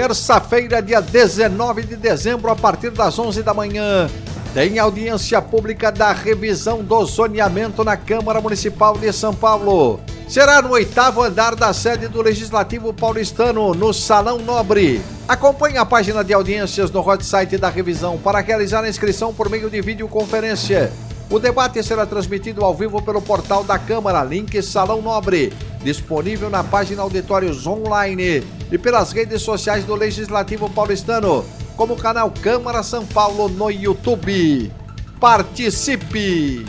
Terça-feira, dia 19 de dezembro, a partir das 11 da manhã, tem audiência pública da revisão do zoneamento na Câmara Municipal de São Paulo. Será no oitavo andar da sede do Legislativo Paulistano, no Salão Nobre. Acompanhe a página de audiências no hot site da revisão para realizar a inscrição por meio de videoconferência. O debate será transmitido ao vivo pelo portal da Câmara, link Salão Nobre, disponível na página Auditórios Online e pelas redes sociais do Legislativo Paulistano, como o canal Câmara São Paulo no YouTube. Participe!